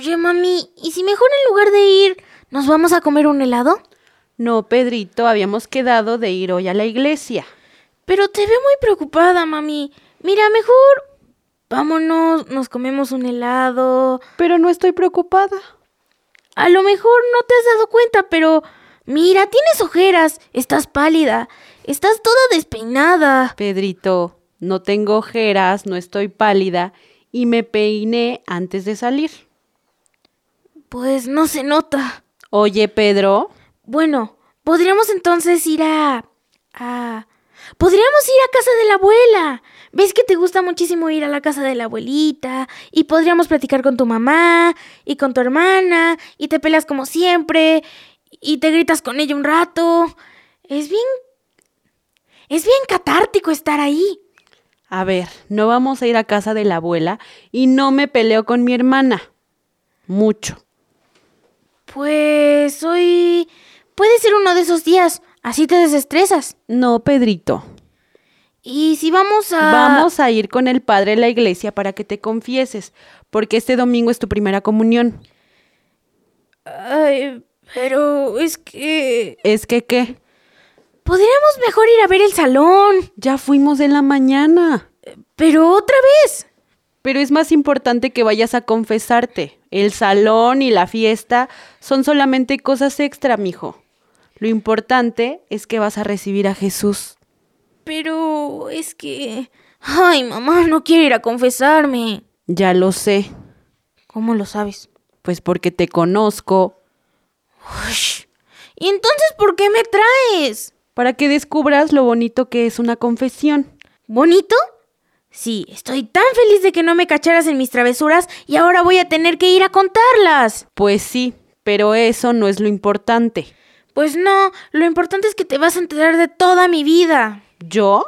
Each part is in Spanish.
Oye, mami, ¿y si mejor en lugar de ir, nos vamos a comer un helado? No, Pedrito, habíamos quedado de ir hoy a la iglesia. Pero te veo muy preocupada, mami. Mira, mejor vámonos, nos comemos un helado. Pero no estoy preocupada. A lo mejor no te has dado cuenta, pero mira, tienes ojeras, estás pálida, estás toda despeinada. Pedrito, no tengo ojeras, no estoy pálida y me peiné antes de salir. Pues no se nota. Oye, Pedro, Bueno, podríamos entonces ir a... a... Podríamos ir a casa de la abuela. ¿Ves que te gusta muchísimo ir a la casa de la abuelita? Y podríamos platicar con tu mamá y con tu hermana y te peleas como siempre y te gritas con ella un rato. Es bien... Es bien catártico estar ahí. a ver, no vamos a ir a casa de la abuela y no me peleo con mi hermana. Mucho. Pues hoy... Puede ser uno de esos días. Así te desestresas. No, Pedrito. Y si vamos a... Vamos a ir con el padre de la iglesia para que te confieses, porque este domingo es tu primera comunión. Ay, pero es que... ¿Es que qué? Podríamos mejor ir a ver el salón. Ya fuimos en la mañana. Pero otra vez. Pero es más importante que vayas a confesarte. El salón y la fiesta son solamente cosas extra, mijo. Lo importante es que vas a recibir a Jesús. Pero es que... Ay, mamá, no quiere ir a confesarme. Ya lo sé, ¿Cómo lo sabes? pues porque te conozco, Ush. ¿Y entonces por qué me traes? para que descubras lo bonito que es una confesión. ¿Bonito? Sí, estoy tan feliz de que no me cacharas en mis travesuras y ahora voy a tener que ir a contarlas. Pues sí, pero eso no es lo importante. Pues no, lo importante es que te vas a enterar de toda mi vida. ¿Yo?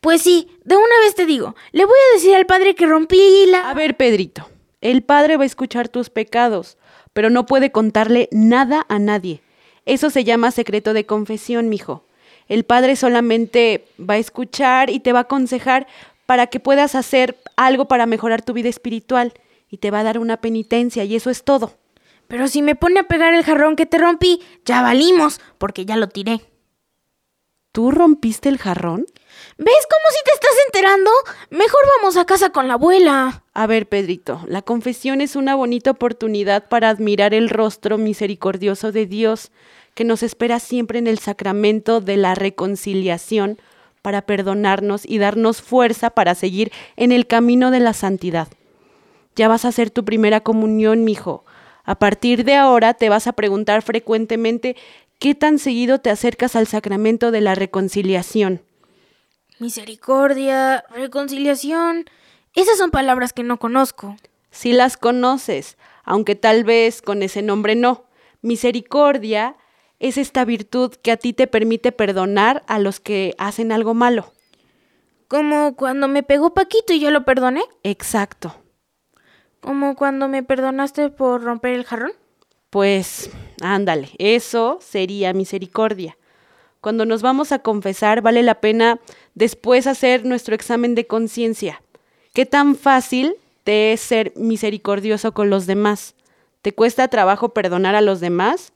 Pues sí, de una vez te digo, le voy a decir al padre que rompí la... A ver, Pedrito, el padre va a escuchar tus pecados, pero no puede contarle nada a nadie. Eso se llama secreto de confesión, mijo. El padre solamente va a escuchar y te va a aconsejar para que puedas hacer algo para mejorar tu vida espiritual y te va a dar una penitencia y eso es todo. Pero si me pone a pegar el jarrón que te rompí, ya valimos, porque ya lo tiré. ¿Tú rompiste el jarrón? ¿Ves cómo si te estás enterando? Mejor vamos a casa con la abuela. A ver, Pedrito, la confesión es una bonita oportunidad para admirar el rostro misericordioso de Dios que nos espera siempre en el sacramento de la reconciliación para perdonarnos y darnos fuerza para seguir en el camino de la santidad. Ya vas a hacer tu primera comunión, mijo. A partir de ahora te vas a preguntar frecuentemente qué tan seguido te acercas al sacramento de la reconciliación. Misericordia, reconciliación. Esas son palabras que no conozco. Si las conoces, aunque tal vez con ese nombre no. Misericordia es esta virtud que a ti te permite perdonar a los que hacen algo malo. Como cuando me pegó Paquito y yo lo perdoné. Exacto. Como cuando me perdonaste por romper el jarrón. Pues, ándale, eso sería misericordia. Cuando nos vamos a confesar, vale la pena después hacer nuestro examen de conciencia. ¿Qué tan fácil te es ser misericordioso con los demás? ¿Te cuesta trabajo perdonar a los demás?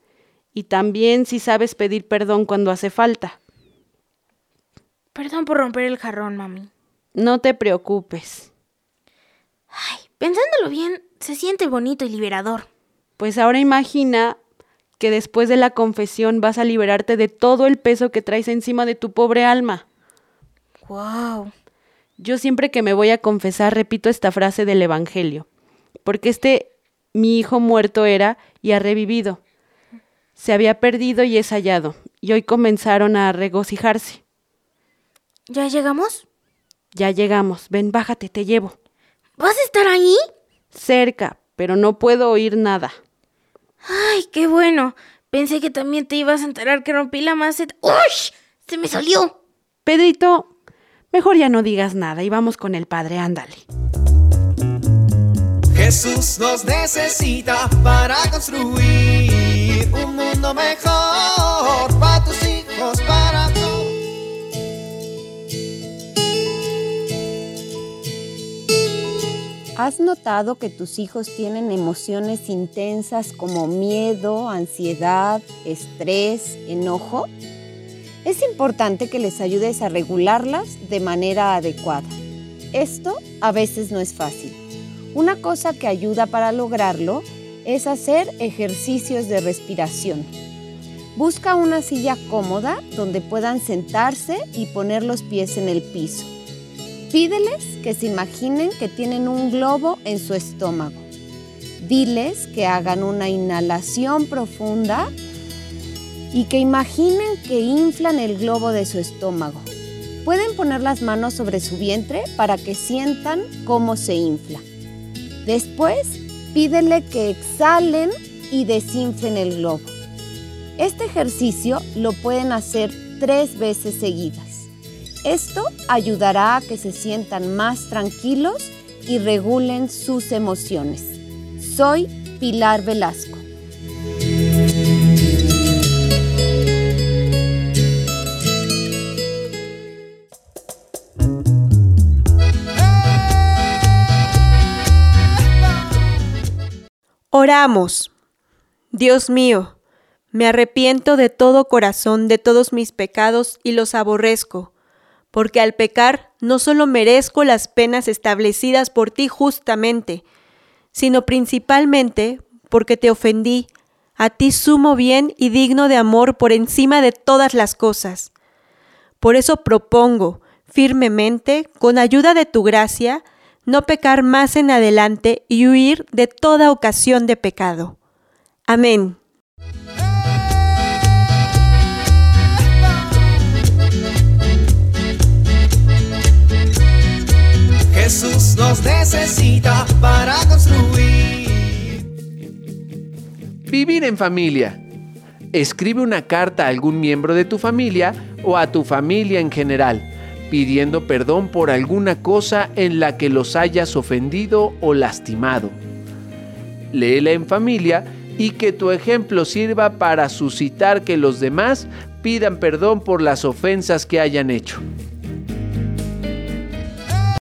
Y también si sabes pedir perdón cuando hace falta. Perdón por romper el jarrón, mami. No te preocupes. Ay, pensándolo bien, se siente bonito y liberador. Pues ahora imagina que después de la confesión vas a liberarte de todo el peso que traes encima de tu pobre alma. Wow. Yo siempre que me voy a confesar repito esta frase del Evangelio, porque este mi hijo muerto era y ha revivido. Se había perdido y es hallado, y hoy comenzaron a regocijarse. ¿Ya llegamos? Ya llegamos, ven, bájate, te llevo. ¿Vas a estar ahí? Cerca, pero no puedo oír nada. Ay, qué bueno. Pensé que también te ibas a enterar que rompí la maceta. ¡Ush! Se me salió. Pedrito, mejor ya no digas nada y vamos con el padre, ándale. Jesús nos necesita para construir mejor para tus hijos, para todos. ¿Has notado que tus hijos tienen emociones intensas como miedo, ansiedad, estrés, enojo? Es importante que les ayudes a regularlas de manera adecuada. Esto a veces no es fácil. Una cosa que ayuda para lograrlo es hacer ejercicios de respiración. Busca una silla cómoda donde puedan sentarse y poner los pies en el piso. Pídeles que se imaginen que tienen un globo en su estómago. Diles que hagan una inhalación profunda y que imaginen que inflan el globo de su estómago. Pueden poner las manos sobre su vientre para que sientan cómo se infla. Después, pídele que exhalen y desinflen el globo. Este ejercicio lo pueden hacer tres veces seguidas. Esto ayudará a que se sientan más tranquilos y regulen sus emociones. Soy Pilar Velasco. Oramos. Dios mío, me arrepiento de todo corazón de todos mis pecados y los aborrezco, porque al pecar no solo merezco las penas establecidas por ti justamente, sino principalmente porque te ofendí, a ti sumo bien y digno de amor por encima de todas las cosas. Por eso propongo firmemente, con ayuda de tu gracia, no pecar más en adelante y huir de toda ocasión de pecado. Amén. Necesita para construir. Vivir en familia. Escribe una carta a algún miembro de tu familia o a tu familia en general, pidiendo perdón por alguna cosa en la que los hayas ofendido o lastimado. Léela en familia y que tu ejemplo sirva para suscitar que los demás pidan perdón por las ofensas que hayan hecho.